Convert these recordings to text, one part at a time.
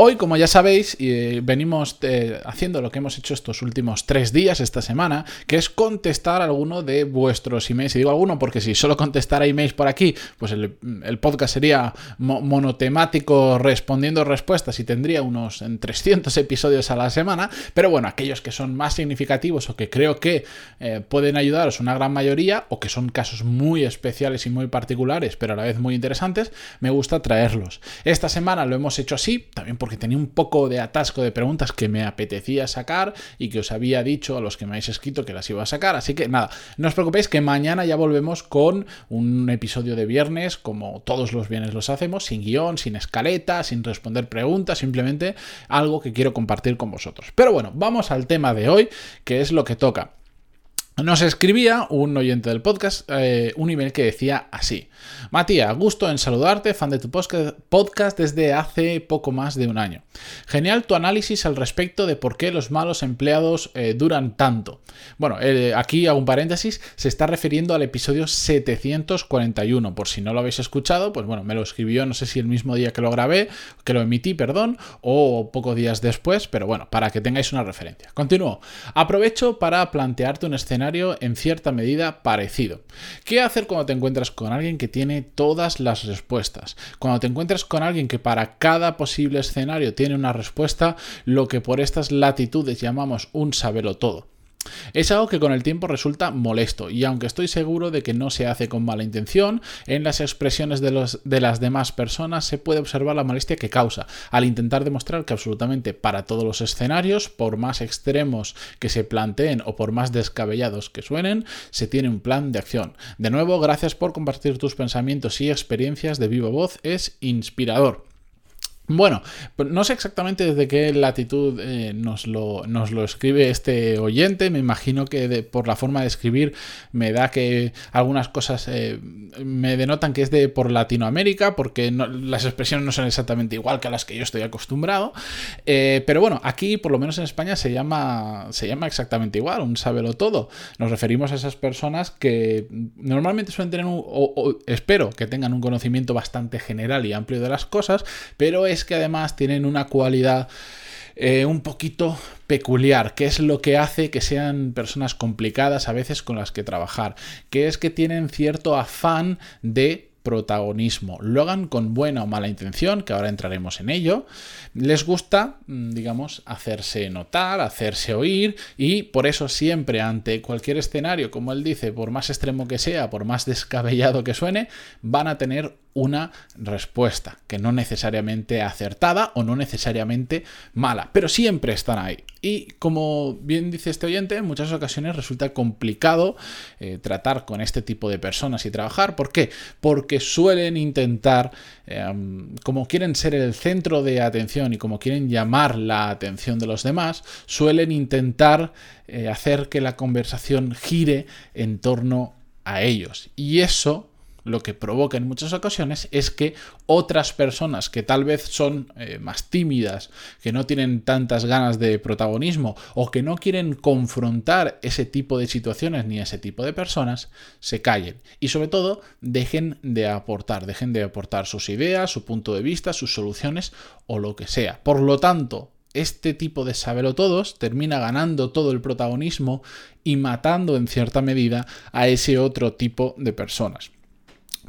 Hoy, como ya sabéis, eh, venimos eh, haciendo lo que hemos hecho estos últimos tres días, esta semana, que es contestar alguno de vuestros emails. Y digo alguno porque si solo contestara emails por aquí, pues el, podcast sería monotemático respondiendo respuestas y tendría unos en 300 episodios a la semana. Pero bueno, aquellos que son más significativos o que creo que eh, pueden ayudaros una gran mayoría o que son casos muy especiales y muy particulares, pero a la vez muy interesantes, me gusta traerlos. Esta semana lo hemos hecho así, también porque tenía un poco de atasco de preguntas que me apetecía sacar y que os había dicho a los que me habéis escrito que las iba a sacar. Así que nada, no os preocupéis que mañana ya volvemos con un episodio de viernes, como todos los viernes los hacemos, sin guion, sin escaleta, sin responder preguntas, simplemente algo que quiero compartir con vosotros. Pero bueno, vamos al tema de hoy, que es lo que toca. Nos escribía un oyente del podcast eh, un email que decía así. Matías, gusto en saludarte, fan de tu podcast desde hace poco más de un año. Genial tu análisis al respecto de por qué los malos empleados eh, duran tanto. Bueno, eh, aquí hago un paréntesis, se está refiriendo al episodio 741. Por si no lo habéis escuchado, pues bueno, me lo escribió, no sé si el mismo día que lo grabé, que lo emití, perdón, o pocos días después, pero bueno, para que tengáis una referencia. Continúo. Aprovecho para plantearte un escenario en cierta medida parecido. ¿Qué hacer cuando te encuentras con alguien que tiene todas las respuestas? Cuando te encuentras con alguien que para cada posible escenario tiene una respuesta, lo que por estas latitudes llamamos un sabelo todo. Es algo que con el tiempo resulta molesto y aunque estoy seguro de que no se hace con mala intención, en las expresiones de, los, de las demás personas se puede observar la molestia que causa al intentar demostrar que absolutamente para todos los escenarios, por más extremos que se planteen o por más descabellados que suenen, se tiene un plan de acción. De nuevo, gracias por compartir tus pensamientos y experiencias de viva voz, es inspirador. Bueno, no sé exactamente desde qué latitud eh, nos, lo, nos, lo, escribe este oyente. Me imagino que por la forma de escribir me da que algunas cosas eh, me denotan que es de por Latinoamérica, porque las expresiones no son exactamente igual que a las que yo estoy acostumbrado. Eh, pero bueno, aquí, por lo menos en España, se llama, se llama exactamente igual, un sábelo todo. Nos referimos a esas personas que normalmente suelen tener, un, o espero que tengan un conocimiento bastante general y amplio de las cosas, pero es que además tienen una cualidad eh, un poquito peculiar, que es lo que hace que sean personas complicadas a veces con las que trabajar, que es que tienen cierto afán de protagonismo. Lo hagan con buena o mala intención, que ahora entraremos en ello. Les gusta, mm, digamos, hacerse notar, hacerse oír y por eso siempre ante cualquier escenario, como él dice, por más extremo que sea, por más descabellado que suene, van a tener una respuesta, que no necesariamente acertada o no necesariamente mala, pero siempre están ahí. Y como bien dice este oyente, en muchas ocasiones resulta complicado eh, tratar con este tipo de personas y trabajar. ¿Por qué? Porque suelen intentar, em, como quieren ser el centro de atención y como quieren llamar la atención de los demás, suelen intentar eh, hacer que la conversación gire en torno a ellos. Y eso lo que provoca en muchas ocasiones es que otras personas que tal vez son eh, más tímidas, que no tienen tantas ganas de protagonismo o que no quieren confrontar ese tipo de situaciones ni ese tipo de personas, se callen y sobre todo dejen de aportar, dejen de aportar sus ideas, su punto de vista, sus soluciones o lo que sea. Por lo tanto, este tipo de sabelo todos termina ganando todo el protagonismo y matando en cierta medida a ese otro tipo de personas.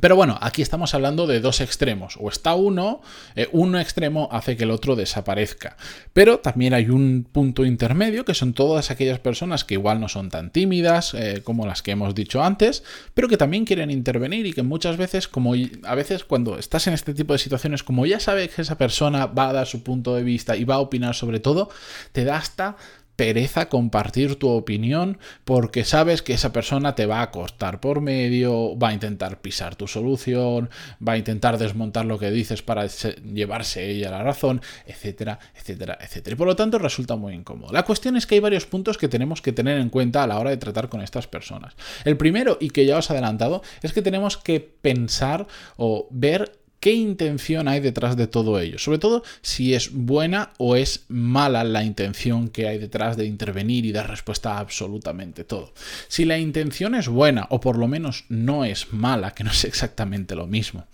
Pero bueno, aquí estamos hablando de dos extremos. O está uno, eh, un extremo hace que el otro desaparezca. Pero también hay un punto intermedio, que son todas aquellas personas que igual no son tan tímidas eh, como las que hemos dicho antes, pero que también quieren intervenir y que muchas veces, como a veces cuando estás en este tipo de situaciones, como ya sabes que esa persona va a dar su punto de vista y va a opinar sobre todo, te da hasta pereza compartir tu opinión porque sabes que esa persona te va a costar por medio, va a intentar pisar tu solución, va a intentar desmontar lo que dices para llevarse ella la razón, etcétera, etcétera, etcétera. Y por lo tanto resulta muy incómodo. La cuestión es que hay varios puntos que tenemos que tener en cuenta a la hora de tratar con estas personas. El primero, y que ya os he adelantado, es que tenemos que pensar o ver qué intención hay detrás de todo ello. Sobre todo si es buena o es mala la intención que hay detrás de intervenir y dar respuesta a absolutamente todo. Si la intención es buena o por lo menos no es mala, que no es exactamente lo mismo,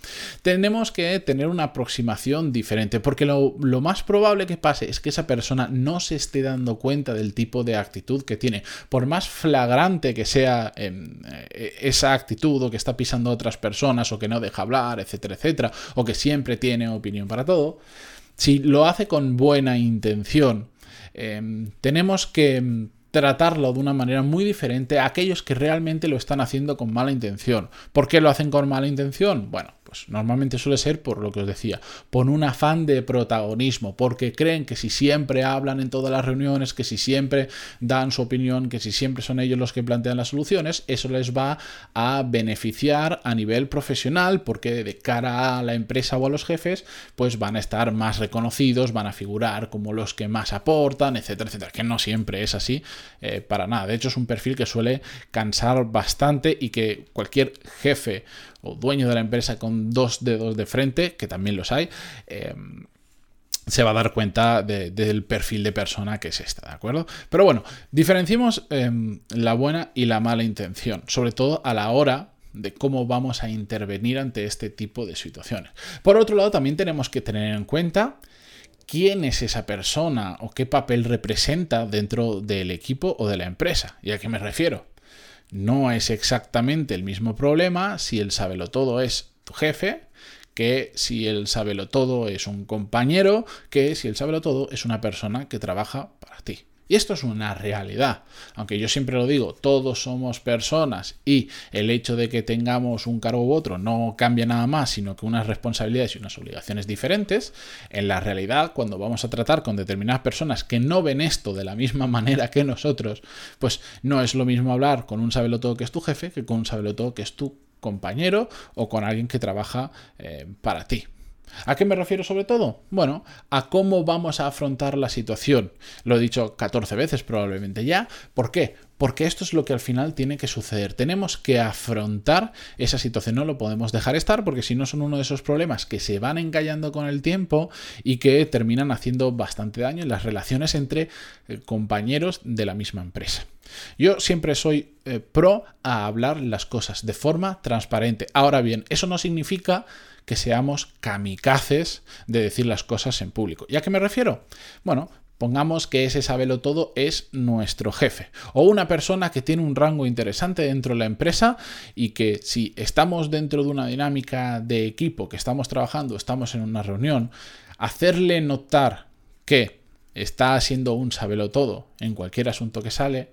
tenemos que tener una aproximación diferente porque lo, más probable que pase es que esa persona no se esté dando cuenta del tipo de actitud que tiene. Por más flagrante que sea em, eh, esa actitud o que está pisando a otras personas o que no deja hablar, etcétera, etcétera, o que siempre tiene opinión para todo, si lo hace con buena intención, em, tenemos que em, tratarlo de una manera muy diferente a aquellos que realmente lo están haciendo con mala intención. ¿Por qué lo hacen con mala intención? Bueno, normalmente suele ser por lo que os decía, por un afán de protagonismo, porque creen que si siempre hablan en todas las reuniones, que si siempre dan su opinión, que si siempre son ellos los que plantean las soluciones, eso les va a beneficiar a nivel profesional, porque de cara a la empresa o a los jefes, pues van a estar más reconocidos, van a figurar como los que más aportan, etcétera, etcétera, que no siempre es así, eh, para nada. De hecho, es un perfil que suele cansar bastante y que cualquier jefe o dueño de la empresa con dos dedos de frente, que también los hay, em, se va a dar cuenta del perfil de persona que es esta, ¿de acuerdo? Pero bueno, diferenciemos em, la buena y la mala intención, sobre todo a la hora de cómo vamos a intervenir ante este tipo de situaciones. Por otro lado, también tenemos que tener en cuenta quién es esa persona o qué papel representa dentro del equipo o de la empresa. ¿Y a qué me refiero? No es exactamente el mismo problema si el todo es tu jefe que si el todo es un compañero, que si el todo es una persona que trabaja para ti. Y esto es una realidad. Aunque yo siempre lo digo, todos somos personas y el hecho de que tengamos un cargo u otro no cambia nada más, sino que unas responsabilidades y unas obligaciones diferentes, en la realidad, cuando vamos a tratar con determinadas personas que no ven esto de la misma manera que nosotros, pues no es lo mismo hablar con un sabelotodo que es tu jefe que con un sabelotodo que es tu compañero o con alguien que trabaja eh, para ti. ¿A qué me refiero sobre todo? Bueno, a cómo vamos a afrontar la situación. Lo he dicho 14 veces probablemente ya. ¿Por qué? Porque esto es lo que al final tiene que suceder. Tenemos que afrontar esa situación. No lo podemos dejar estar porque si no son uno de esos problemas que se van encallando con el tiempo y que terminan haciendo bastante daño en las relaciones entre eh, compañeros de la misma empresa. Yo siempre soy eh, pro a hablar las cosas de forma transparente. Ahora bien, eso no significa que seamos kamikazes de decir las cosas en público. ¿Y a qué me refiero? Bueno, Pongamos que ese sabelo todo es nuestro jefe o una persona que tiene un rango interesante dentro de la empresa y que si estamos dentro de una dinámica de equipo, que estamos trabajando, estamos en una reunión, hacerle notar que está siendo un sabelo todo en cualquier asunto que sale,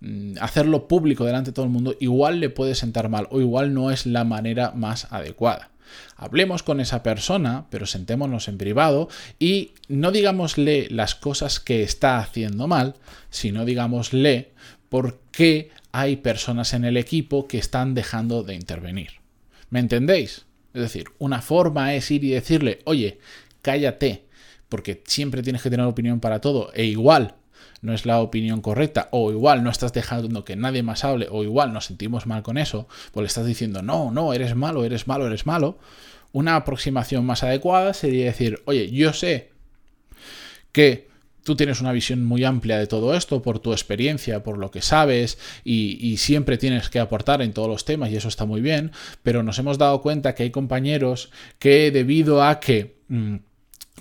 mm, hacerlo público delante de todo el mundo igual le puede sentar mal o igual no es la manera más adecuada. Hablemos con esa persona, pero sentémonos en privado y no digámosle las cosas que está haciendo mal, sino digámosle por qué hay personas en el equipo que están dejando de intervenir. ¿Me entendéis? Es decir, una forma es ir y decirle, oye, cállate, porque siempre tienes que tener opinión para todo, e igual no es la opinión correcta, o igual no estás dejando que nadie más hable, o igual nos sentimos mal con eso, pues le estás diciendo, no, no, eres malo, eres malo, eres malo, una aproximación más adecuada sería decir, oye, yo sé que tú tienes una visión muy amplia de todo esto por tu experiencia, por lo que sabes y, siempre tienes que aportar en todos los temas y eso está muy bien, pero nos hemos dado cuenta que hay compañeros que debido a que... Mm,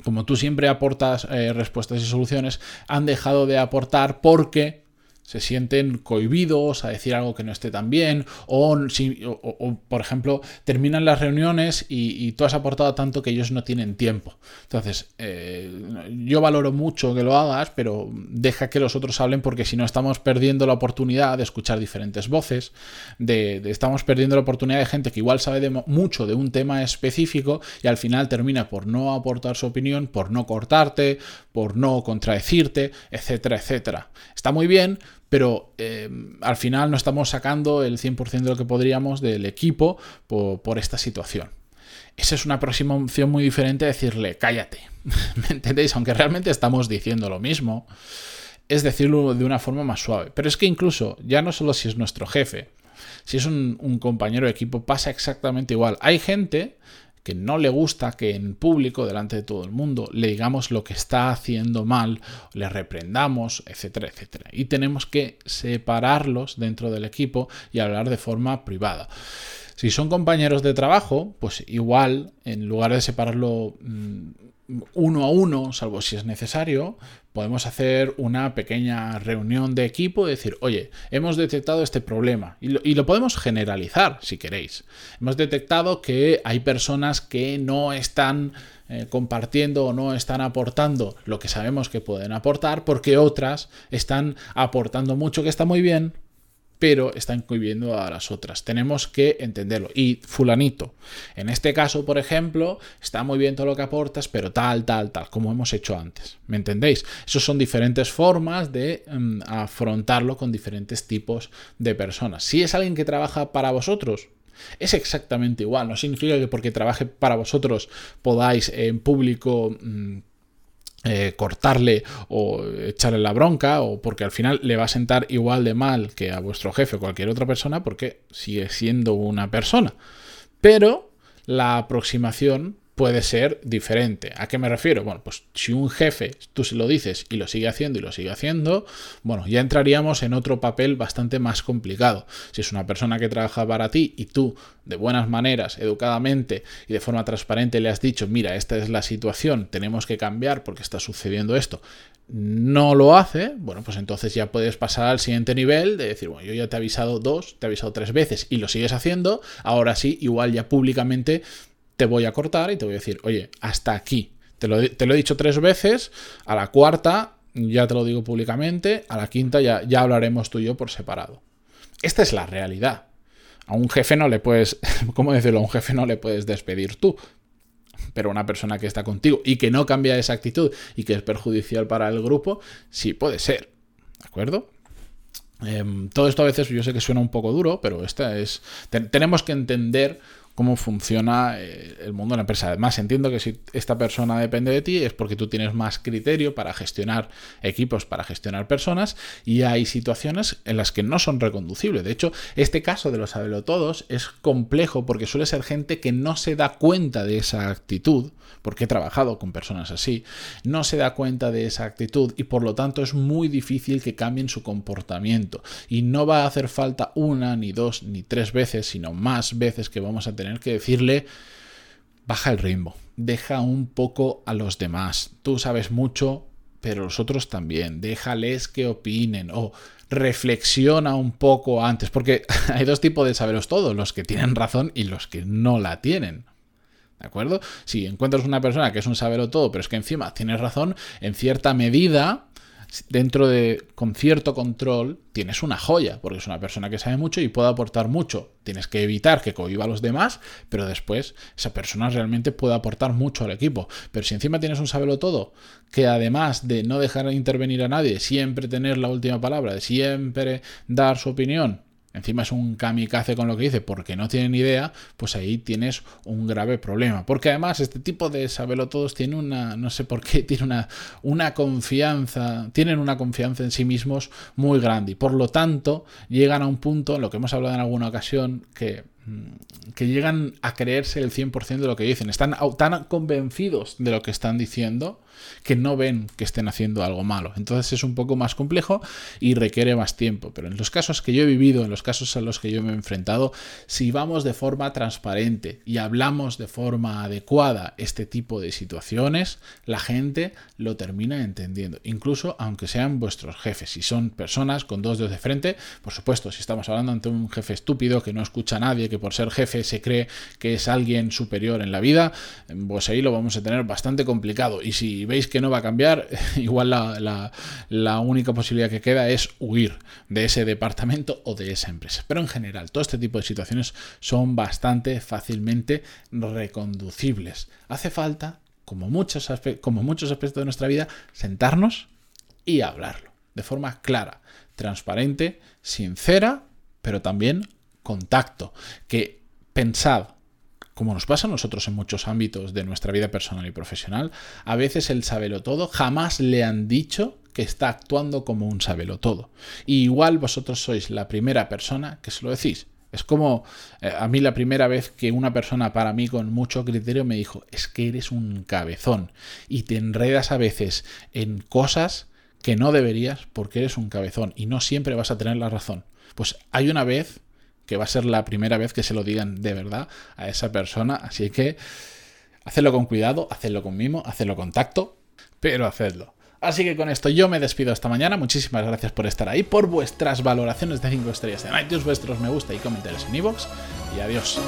como tú siempre aportas eh, respuestas y soluciones, han dejado de aportar porque se sienten cohibidos a decir algo que no esté tan bien, o, por ejemplo, terminan las reuniones y, tú has aportado tanto que ellos no tienen tiempo. Entonces, eh, yo valoro mucho que lo hagas, pero deja que los otros hablen porque si no estamos perdiendo la oportunidad de escuchar diferentes voces, de, estamos perdiendo la oportunidad de gente que igual sabe mucho de un tema específico y al final termina por no aportar su opinión, por no cortarte, por no contradecirte, etcétera, etcétera. Está muy bien, pero eh, al final no estamos sacando el 100% de lo que podríamos del equipo por, esta situación. Esa es una aproximación muy diferente a decirle, cállate. ¿Me entendéis? Aunque realmente estamos diciendo lo mismo, es decirlo de una forma más suave. Pero es que incluso, ya no solo si es nuestro jefe, si es un compañero de equipo, pasa exactamente igual. Hay gente que no le gusta que en público, delante de todo el mundo, le digamos lo que está haciendo mal, le reprendamos, etcétera, etcétera. Y tenemos que separarlos dentro del equipo y hablar de forma privada. Si son compañeros de trabajo, pues igual, en lugar de separarlo mm, uno a uno, salvo si es necesario, podemos hacer una pequeña reunión de equipo y decir, oye, hemos detectado este problema y lo, podemos generalizar si queréis. Hemos detectado que hay personas que no están eh, compartiendo o no están aportando lo que sabemos que pueden aportar porque otras están aportando mucho que está muy bien, pero están cohibiendo a las otras. Tenemos que entenderlo. Y fulanito, en este caso, por ejemplo, está muy bien todo lo que aportas, pero tal, tal, tal, como hemos hecho antes. ¿Me entendéis? Esas son diferentes formas de mm, afrontarlo con diferentes tipos de personas. Si es alguien que trabaja para vosotros, es exactamente igual. No significa que porque trabaje para vosotros podáis en público... Mm, eh, cortarle o echarle la bronca o porque al final le va a sentar igual de mal que a vuestro jefe o cualquier otra persona porque sigue siendo una persona. Pero la aproximación puede ser diferente. ¿A qué me refiero? Bueno, pues si un jefe tú se lo dices y lo sigue haciendo y lo sigue haciendo, bueno, ya entraríamos en otro papel bastante más complicado. Si es una persona que trabaja para ti y tú de buenas maneras, educadamente y de forma transparente le has dicho, mira, esta es la situación, tenemos que cambiar porque está sucediendo esto, no lo hace, bueno, pues entonces ya puedes pasar al siguiente nivel de decir, bueno, yo ya te he avisado dos, te he avisado tres veces y lo sigues haciendo, ahora sí, igual ya públicamente te voy a cortar y te voy a decir, oye, hasta aquí. Te lo, he dicho tres veces, a la cuarta ya te lo digo públicamente, a la quinta ya, ya hablaremos tú y yo por separado. Esta es la realidad. A un jefe no le puedes, ¿cómo decirlo? A un jefe no le puedes despedir tú. Pero una persona que está contigo y que no cambia esa actitud y que es perjudicial para el grupo, sí puede ser. ¿De acuerdo? Em, todo esto a veces yo sé que suena un poco duro, pero esta es. tenemos que entender cómo funciona eh, el mundo de la empresa. Además, entiendo que si esta persona depende de ti es porque tú tienes más criterio para gestionar equipos, para gestionar personas y hay situaciones en las que no son reconducibles. De hecho, este caso de los todos es complejo porque suele ser gente que no se da cuenta de esa actitud, porque he trabajado con personas así, no se da cuenta de esa actitud y por lo tanto es muy difícil que cambien su comportamiento. Y no va a hacer falta una, ni dos, ni tres veces, sino más veces que vamos a tener tener que decirle, baja el ritmo, deja un poco a los demás. Tú sabes mucho, pero los otros también. Déjales que opinen o reflexiona un poco antes, porque hay dos tipos de saberos todos, los que tienen razón y los que no la tienen. ¿De acuerdo? Si encuentras una persona que es un sabero todo, pero es que encima tienes razón, en cierta medida dentro de con cierto control tienes una joya, porque es una persona que sabe mucho y puede aportar mucho. Tienes que evitar que cohiba a los demás, pero después esa persona realmente puede aportar mucho al equipo. Pero si encima tienes un sabelo todo, que además de no dejar intervenir a nadie, siempre tener la última palabra, de siempre dar su opinión, encima es un kamikaze con lo que dice porque no tiene ni idea, pues ahí tienes un grave problema. Porque además este tipo de sabelo todos tiene una, no sé por qué, tiene una, una confianza, tienen una confianza en sí mismos muy grande y por lo tanto llegan a un punto, lo que hemos hablado en alguna ocasión, que que llegan a creerse el 100% de lo que dicen. Están tan convencidos de lo que están diciendo que no ven que estén haciendo algo malo. Entonces es un poco más complejo y requiere más tiempo. Pero en los casos que yo he vivido, en los casos a los que yo me he enfrentado, si vamos de forma transparente y hablamos de forma adecuada este tipo de situaciones, la gente lo termina entendiendo. Incluso aunque sean vuestros jefes. Si son personas con dos dedos de frente, por supuesto, si estamos hablando ante un jefe estúpido que no escucha a nadie, que por ser jefe se cree que es alguien superior en la vida, pues ahí lo vamos a tener bastante complicado. Y si veis que no va a cambiar, igual la, única posibilidad que queda es huir de ese departamento o de esa empresa. Pero en general, todo este tipo de situaciones son bastante fácilmente reconducibles. Hace falta, como muchos, como muchos aspectos de nuestra vida, sentarnos y hablarlo de forma clara, transparente, sincera, pero también contacto. Que pensad, como nos pasa a nosotros en muchos ámbitos de nuestra vida personal y profesional, a veces el sabelo todo jamás le han dicho que está actuando como un sabelo todo. Y igual vosotros sois la primera persona que se lo decís. Es como eh, a mí la primera vez que una persona para mí con mucho criterio me dijo, es que eres un cabezón y te enredas a veces en cosas que no deberías porque eres un cabezón y no siempre vas a tener la razón. Pues hay una vez que va a ser la primera vez que se lo digan de verdad a esa persona. Así que hacedlo con cuidado, hacedlo con mimo, hacedlo con tacto, pero hacedlo. Así que con esto yo me despido esta mañana. Muchísimas gracias por estar ahí, por vuestras valoraciones de 5 estrellas en iTunes, vuestros me gusta y comentarios en iVoox. Y adiós.